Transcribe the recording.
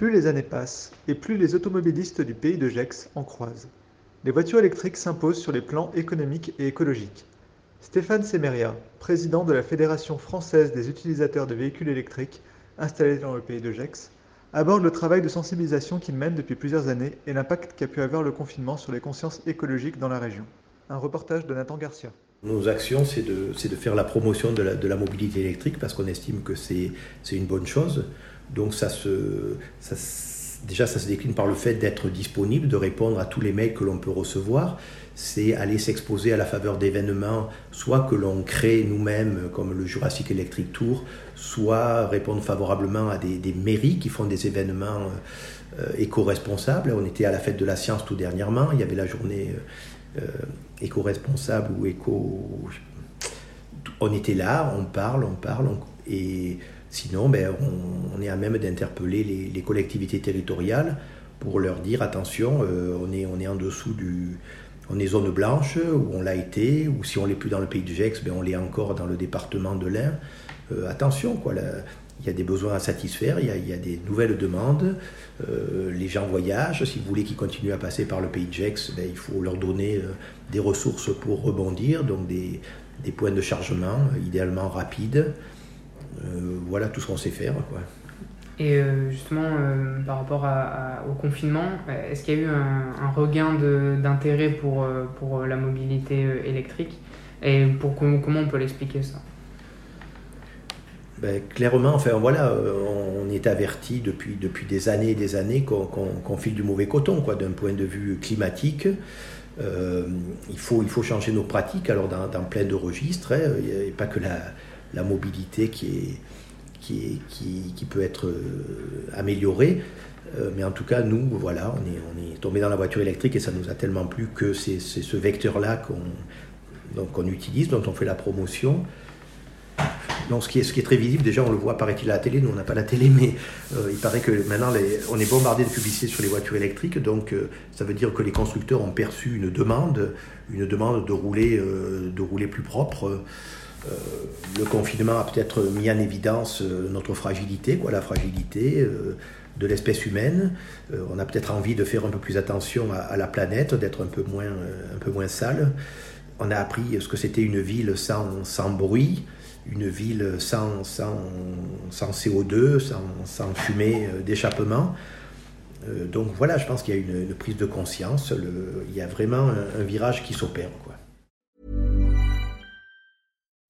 Plus les années passent, et plus les automobilistes du pays de Gex en croisent. Les voitures électriques s'imposent sur les plans économiques et écologiques. Stéphane Semeria, président de la Fédération française des utilisateurs de véhicules électriques installés dans le pays de Gex, aborde le travail de sensibilisation qu'il mène depuis plusieurs années et l'impact qu'a pu avoir le confinement sur les consciences écologiques dans la région. Un reportage de Nathan Garcia. Nos actions, c'est de, faire la promotion de la mobilité électrique parce qu'on estime que c'est une bonne chose. Donc ça se, déjà, ça se décline par le fait d'être disponible, de répondre à tous les mails que l'on peut recevoir. C'est aller s'exposer à la faveur d'événements, soit que l'on crée nous-mêmes, comme le Jurassic Electric Tour, soit répondre favorablement à des, mairies qui font des événements euh, éco-responsables. On était à la fête de la science tout dernièrement, il y avait la journée euh, éco-responsable ou éco... On était là, on parle, on parle, on... et Sinon, ben, on, est à même d'interpeller les, collectivités territoriales pour leur dire attention, euh, on, est, en dessous du. On est zone blanche, où on l'a été, ou si on l'est plus dans le pays du Gex, ben, on l'est encore dans le département de l'Ain. Euh, attention, il y a des besoins à satisfaire, il y a, des nouvelles demandes, euh, les gens voyagent, si vous voulez qu'ils continuent à passer par le pays de Gex, ben, il faut leur donner des ressources pour rebondir, donc des points de chargement, idéalement rapides. Euh, voilà tout ce qu'on sait faire. Quoi. Et euh, justement, euh, par rapport au confinement, est-ce qu'il y a eu un, regain d'intérêt pour, pour la mobilité électrique? Et pour, comment on peut l'expliquer ça? Ben, clairement, enfin voilà, on est averti depuis, depuis des années et des années qu'on file du mauvais coton, quoi, d'un point de vue climatique. il, faut, il faut changer nos pratiques, alors dans, dans plein de registres, hein, a pas que la, la mobilité qui, peut être euh, améliorée. Euh, mais en tout cas, nous, voilà, on est, on tombé dans la voiture électrique et ça nous a tellement plu que c'est ce vecteur-là qu'on utilise, dont on fait la promotion. Donc, ce qui, est, ce qui est très visible, déjà, on le voit, paraît-il, à la télé. Nous, on n'a pas la télé, mais euh, il paraît que maintenant, on est bombardé de publicités sur les voitures électriques. Donc, ça veut dire que les constructeurs ont perçu une demande, une demande de rouler, de rouler plus propre. Euh, le confinement a peut-être mis en évidence euh, notre fragilité, quoi, la fragilité euh, de l'espèce humaine. on a peut-être envie de faire un peu plus attention à, la planète, d'être un peu moins, sale. On a appris ce que c'était une ville sans, bruit, une ville sans, sans, sans CO2, sans, fumée d'échappement. donc voilà, je pense qu'il y a une, prise de conscience, il y a vraiment un virage qui s'opère.